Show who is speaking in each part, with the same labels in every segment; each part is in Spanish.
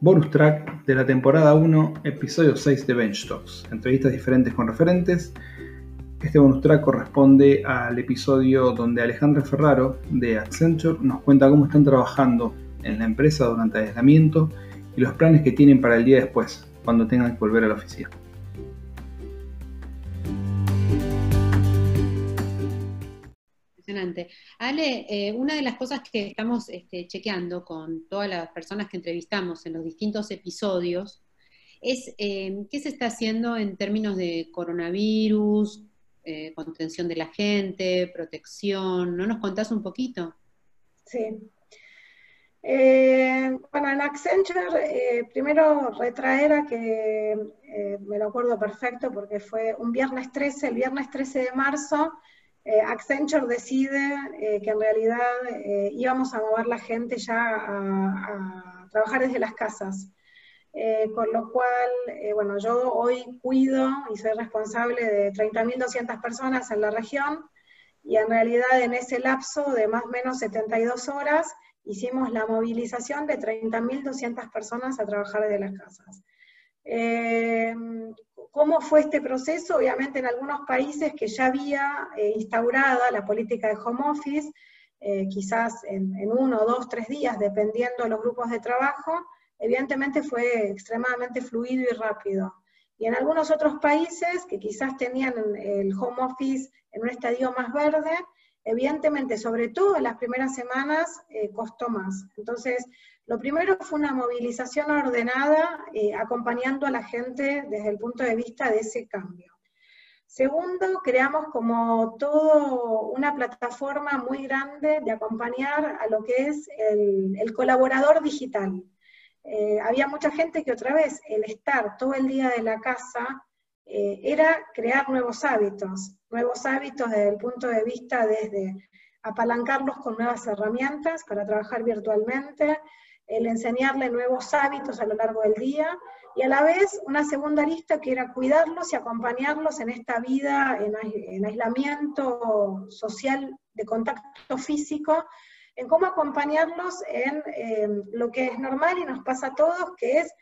Speaker 1: bonus track de la temporada 1, episodio 6 de Bench Talks, entrevistas diferentes con referentes. Este bonus track corresponde al episodio donde Alejandra Ferraro de Accenture nos cuenta cómo están trabajando en la empresa durante el aislamiento y los planes que tienen para el día después, cuando tengan que volver a la oficina.
Speaker 2: Ale, eh, una de las cosas que estamos este, chequeando con todas las personas que entrevistamos en los distintos episodios es eh, qué se está haciendo en términos de coronavirus, eh, contención de la gente, protección. ¿No nos contás un poquito?
Speaker 3: Sí. bueno, en Accenture, primero retraer a que me lo acuerdo perfecto porque fue un viernes 13, el viernes 13 de marzo, eh, Accenture decide eh, que en realidad eh, íbamos a mover la gente ya a, trabajar desde las casas. con lo cual, bueno, yo hoy cuido y soy responsable de 30.200 personas en la región y en realidad en ese lapso de más o menos 72 horas hicimos la movilización de 30.200 personas a trabajar desde las casas. ¿Cómo fue este proceso? Obviamente en algunos países que ya había eh, instaurada la política de home office, eh, quizás en, uno, dos, tres días, dependiendo de los grupos de trabajo, evidentemente fue extremadamente fluido y rápido. Y en algunos otros países que quizás tenían el home office en un estadio más verde, evidentemente, sobre todo en las primeras semanas, eh, costó más. Entonces, lo primero fue una movilización ordenada, eh, acompañando a la gente desde el punto de vista de ese cambio. Segundo, creamos como todo una plataforma muy grande de acompañar a lo que es el, colaborador digital. Eh, había mucha gente que otra vez el estar todo el día de la casa eh, era crear nuevos hábitos, nuevos hábitos desde el punto de vista desde apalancarlos con nuevas herramientas para trabajar virtualmente, el enseñarle nuevos hábitos a lo largo del día, y a la vez una segunda lista que era cuidarlos y acompañarlos en esta vida en, aislamiento social de contacto físico, en cómo acompañarlos en em, lo que es normal y nos pasa a todos, que es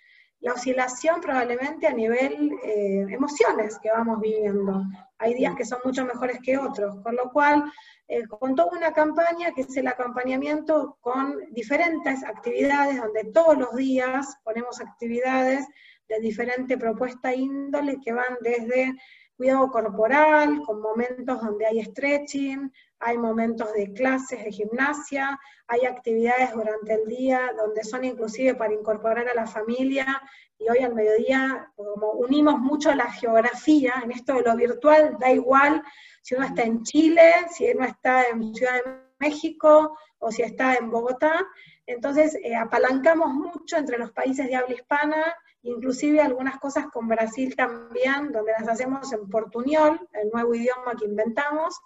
Speaker 3: la oscilación probablemente a nivel eh, emociones que vamos viviendo. Hay días que son mucho mejores que otros, con lo cual eh, con toda una campaña que es el acompañamiento con diferentes actividades, donde todos los días ponemos actividades de diferente propuesta índole que van desde cuidado corporal, con momentos donde hay stretching, hay momentos de clases de gimnasia, hay actividades durante el día donde son inclusive para incorporar a la familia, y hoy al mediodía, como unimos mucho la geografía, en esto de lo virtual, da igual si uno está en Chile, si uno está en Ciudad de México o si está en Bogotá, entonces eh, apalancamos mucho entre los países de habla hispana, inclusive algunas cosas con Brasil también, donde las hacemos en portuñol, el nuevo idioma que inventamos,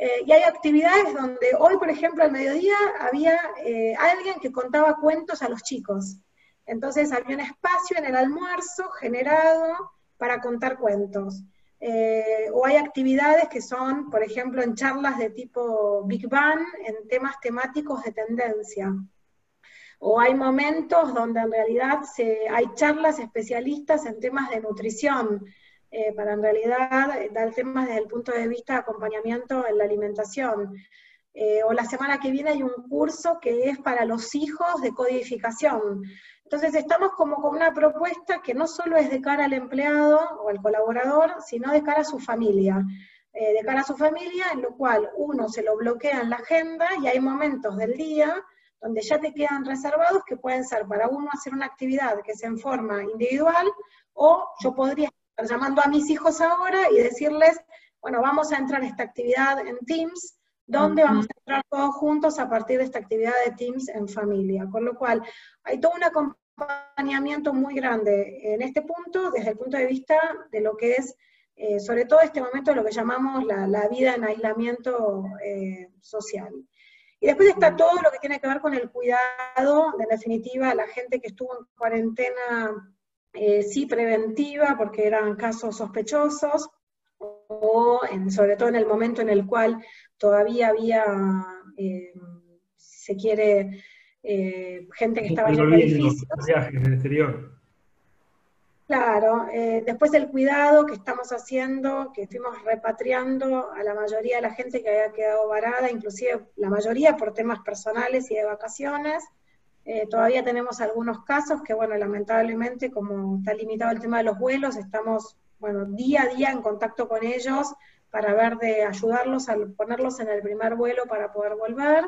Speaker 3: eh, y hay actividades donde hoy, por ejemplo, al mediodía había eh, alguien que contaba cuentos a los chicos. Entonces había un espacio en el almuerzo generado para contar cuentos. O hay actividades que son, por ejemplo, en charlas de tipo Big Bang, en temas temáticos de tendencia. O hay momentos donde en realidad hay charlas especialistas en temas de nutrición, eh, para en realidad eh, dar temas desde el punto de vista de acompañamiento en la alimentación. Eh, o la semana que viene hay un curso que es para los hijos de codificación. Entonces estamos como con una propuesta que no solo es de cara al empleado o al colaborador, sino de cara a su familia. de cara a su familia, en lo cual uno se lo bloquea en la agenda y hay momentos del día donde ya te quedan reservados que pueden ser para uno hacer una actividad que es en forma individual o yo podría llamando a mis hijos ahora y decirles, bueno, vamos a entrar en esta actividad en Teams, donde vamos a entrar todos juntos a partir de esta actividad de Teams en familia. Con lo cual, hay todo un acompañamiento muy grande en este punto, desde el punto de vista de lo que es, eh, sobre todo este momento, lo que llamamos la, vida en aislamiento eh, social. Y después está todo lo que tiene que ver con el cuidado, en definitiva, la gente que estuvo en cuarentena eh, sí preventiva porque eran casos sospechosos, o sobre todo en el momento en el cual todavía había, eh, se quiere, eh, gente que estaba en edificios.
Speaker 1: Viajes en el exterior.
Speaker 3: Claro, eh, después el cuidado que estamos haciendo, que estuvimos repatriando a la mayoría de la gente que había quedado varada, inclusive la mayoría por temas personales y de vacaciones. Eh, todavía tenemos algunos casos que, bueno, lamentablemente, como está limitado el tema de los vuelos, estamos, bueno, día a día en contacto con ellos para ver de ayudarlos a ponerlos en el primer vuelo para poder volver.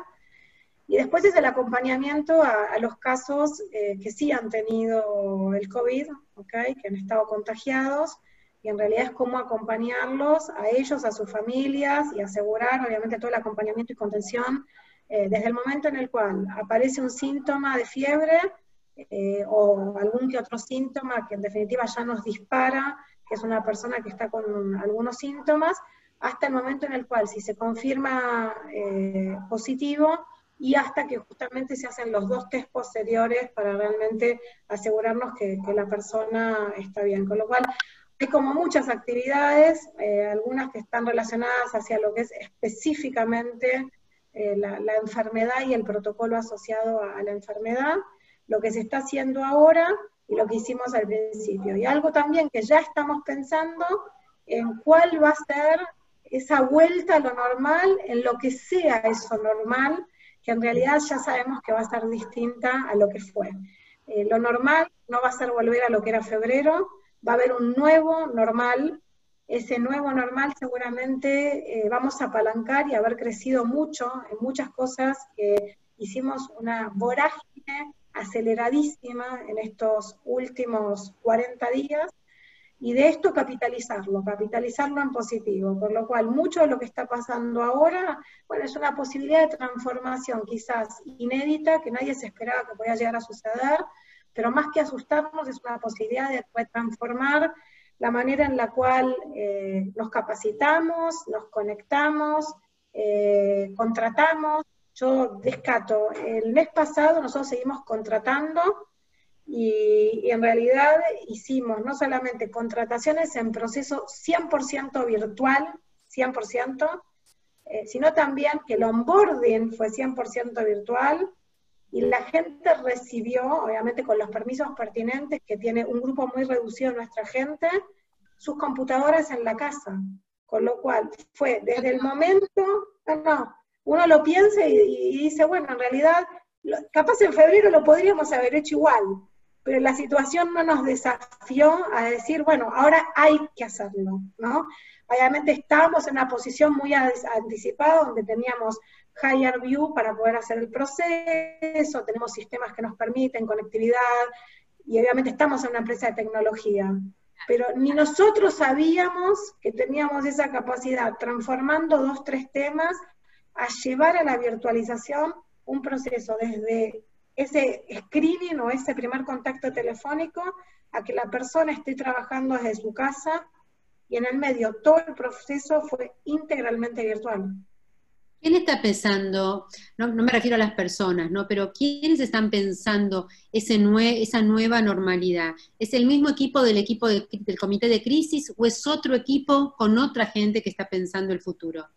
Speaker 3: Y después es el acompañamiento a, los casos eh, que sí han tenido el COVID, ¿okay? que han estado contagiados, y en realidad es cómo acompañarlos a ellos, a sus familias, y asegurar obviamente todo el acompañamiento y contención eh, desde el momento en el cual aparece un síntoma de fiebre eh, o algún que otro síntoma que en definitiva ya nos dispara, que es una persona que está con algunos síntomas, hasta el momento en el cual si se confirma positivo, y hasta que justamente se hacen los dos test posteriores para realmente asegurarnos que, la persona está bien. Con lo cual, hay como muchas actividades, eh, algunas que están relacionadas hacia lo que es específicamente eh, la, enfermedad y el protocolo asociado a, la enfermedad, lo que se está haciendo ahora y lo que hicimos al principio. Y algo también que ya estamos pensando en cuál va a ser esa vuelta a lo normal, en lo que sea eso normal, que en realidad ya sabemos que va a ser distinta a lo que fue. Eh, lo normal no va a ser volver a lo que era febrero, va a haber un nuevo normal. Ese nuevo normal seguramente eh, vamos a apalancar y haber crecido mucho en muchas cosas que hicimos una vorágine aceleradísima en estos últimos 40 días y de esto capitalizarlo, capitalizarlo en positivo, por lo cual mucho de lo que está pasando ahora, bueno, es una posibilidad de transformación quizás inédita, que nadie se esperaba que podía llegar a suceder, pero más que asustarnos es una posibilidad de transformar la manera en la cual eh, nos capacitamos, nos conectamos, eh, contratamos. Yo descato, el mes pasado nosotros seguimos contratando y, en realidad hicimos no solamente contrataciones en proceso 100% virtual, 100%, eh, sino también que el onboarding fue 100% virtual y la gente recibió, obviamente con los permisos pertinentes, que tiene un grupo muy reducido nuestra gente, sus computadoras en la casa. Con lo cual fue desde el momento, no, uno lo piensa y, y dice, bueno, en realidad, capaz en febrero lo podríamos haber hecho igual, pero la situación no nos desafió a decir, bueno, ahora hay que hacerlo, ¿no? Obviamente estábamos en una posición muy anticipada donde teníamos Higher View para poder hacer el proceso, tenemos sistemas que nos permiten conectividad y obviamente estamos en una empresa de tecnología. Pero ni nosotros sabíamos que teníamos esa capacidad, transformando dos, tres temas, a llevar a la virtualización un proceso desde ese screening o ese primer contacto telefónico a que la persona esté trabajando desde su casa y en el medio todo el proceso fue integralmente virtual.
Speaker 2: ¿Quién está pensando, no, me refiero a las personas, ¿no? pero quiénes están pensando esa nueva normalidad? ¿Es el mismo equipo del equipo del comité de crisis o es otro equipo con otra gente que está pensando el futuro?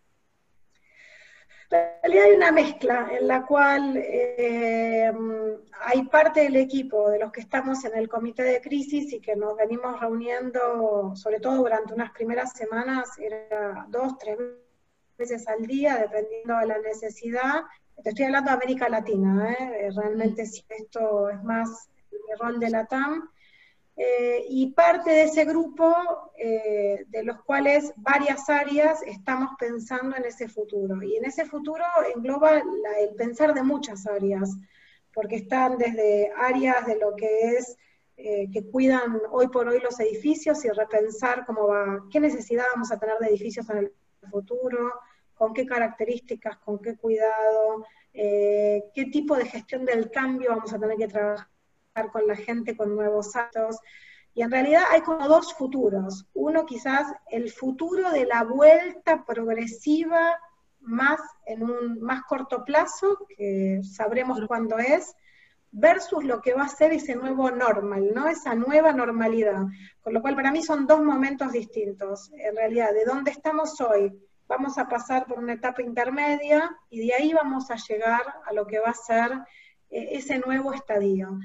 Speaker 3: Realidad hay una mezcla en la cual eh, hay parte del equipo de los que estamos en el comité de crisis y que nos venimos reuniendo, sobre todo durante unas primeras semanas, era dos, tres veces al día, dependiendo de la necesidad. Te estoy hablando de América Latina, ¿eh? realmente si esto es más el rol de la TAM. Eh, y parte de ese grupo, eh, de los cuales varias áreas estamos pensando en ese futuro. Y en ese futuro engloba el pensar de muchas áreas, porque están desde áreas de lo que es eh, que cuidan hoy por hoy los edificios y repensar cómo va, qué necesidad vamos a tener de edificios en el futuro, con qué características, con qué cuidado, qué tipo de gestión del cambio vamos a tener que trabajar con la gente con nuevos actos. Y en realidad hay como dos futuros. Uno quizás el futuro de la vuelta progresiva más en un más corto plazo, que sabremos cuándo es, versus lo que va a ser ese nuevo normal, ¿no? Esa nueva normalidad. Con lo cual para mí son dos momentos distintos. En realidad, de dónde estamos hoy, vamos a pasar por una etapa intermedia y de ahí vamos a llegar a lo que va a ser eh, ese nuevo estadio.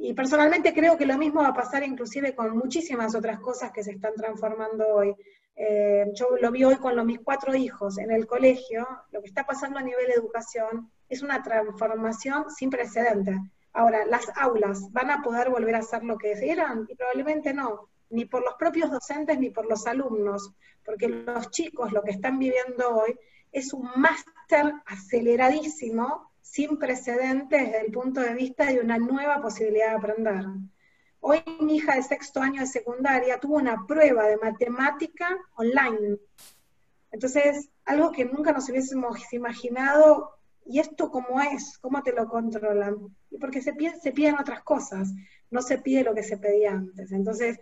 Speaker 3: Y personalmente creo que lo mismo va a pasar inclusive con muchísimas otras cosas que se están transformando hoy. Eh, yo lo vi hoy con mis cuatro hijos en el colegio, lo que está pasando a nivel de educación es una transformación sin precedentes. Ahora, ¿las aulas van a poder volver a ser lo que eran? Y probablemente no, ni por los propios docentes ni por los alumnos, porque los chicos lo que están viviendo hoy es un máster aceleradísimo, sin precedentes desde el punto de vista de una nueva posibilidad de aprender. Hoy mi hija de sexto año de secundaria tuvo una prueba de matemática online. Entonces, algo que nunca nos hubiésemos imaginado, ¿y esto cómo es? ¿Cómo te lo controlan? Y porque se, piden, se piden otras cosas, no se pide lo que se pedía antes. Entonces,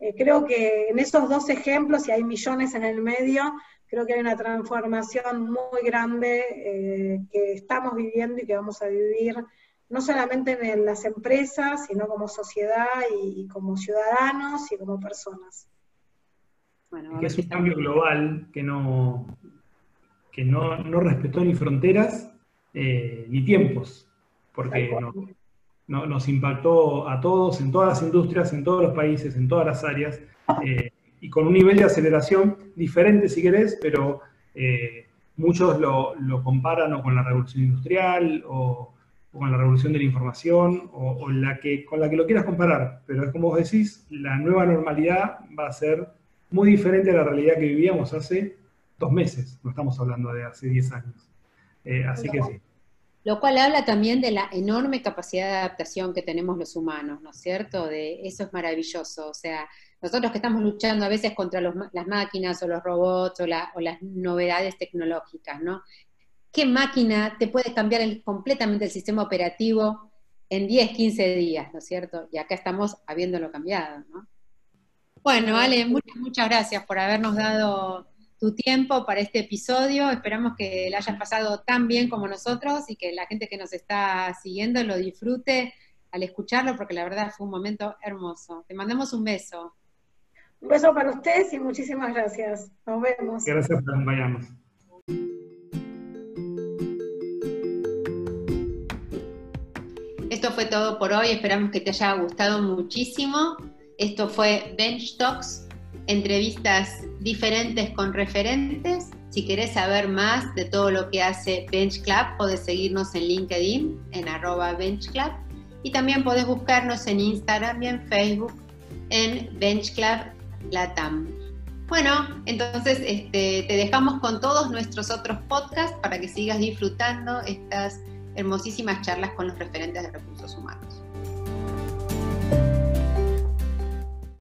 Speaker 3: eh, creo que en esos dos ejemplos, y hay millones en el medio, creo que hay una transformación muy grande eh, que estamos viviendo y que vamos a vivir no solamente en las empresas, sino como sociedad y, como ciudadanos y como personas.
Speaker 1: Bueno, que es un cambio global que no, que no, respetó ni fronteras eh, ni tiempos, porque nos impactó a todos, en todas las industrias, en todos los países, en todas las áreas, eh, y con un nivel de aceleración diferente si querés, pero eh, muchos lo, lo, comparan o con la revolución industrial o con la revolución de la información o, la que, con la que lo quieras comparar, pero es como vos decís, la nueva normalidad va a ser muy diferente a la realidad que vivíamos hace dos meses, no estamos hablando de hace diez años. Eh, así que sí.
Speaker 2: Lo cual habla también de la enorme capacidad de adaptación que tenemos los humanos, ¿no es cierto? De eso es maravilloso. O sea, nosotros que estamos luchando a veces contra las máquinas o los robots o, o las novedades tecnológicas, ¿no? ¿qué máquina te puede cambiar completamente el sistema operativo en 10, 15 días, ¿no es cierto? Y acá estamos habiéndolo cambiado, ¿no? Bueno, Ale, muchas, muchas gracias por habernos dado tu tiempo para este episodio. Esperamos que la hayas pasado tan bien como nosotros y que la gente que nos está siguiendo lo disfrute al escucharlo, porque la verdad fue un momento hermoso. Te mandamos un beso.
Speaker 3: Un beso para ustedes y muchísimas gracias. Nos vemos.
Speaker 1: Gracias por acompañarnos.
Speaker 2: Esto fue todo por hoy, esperamos que te haya gustado muchísimo. Esto fue Bench Talks, entrevistas diferentes con referentes. Si querés saber más de todo lo que hace Bench Club, podés seguirnos en LinkedIn, en arroba Bench y también podés buscarnos en Instagram y en Facebook en Bench Club Latam. Bueno, entonces este, te dejamos con todos nuestros otros podcasts para que sigas disfrutando estas hermosísimas charlas con los referentes de recursos humanos.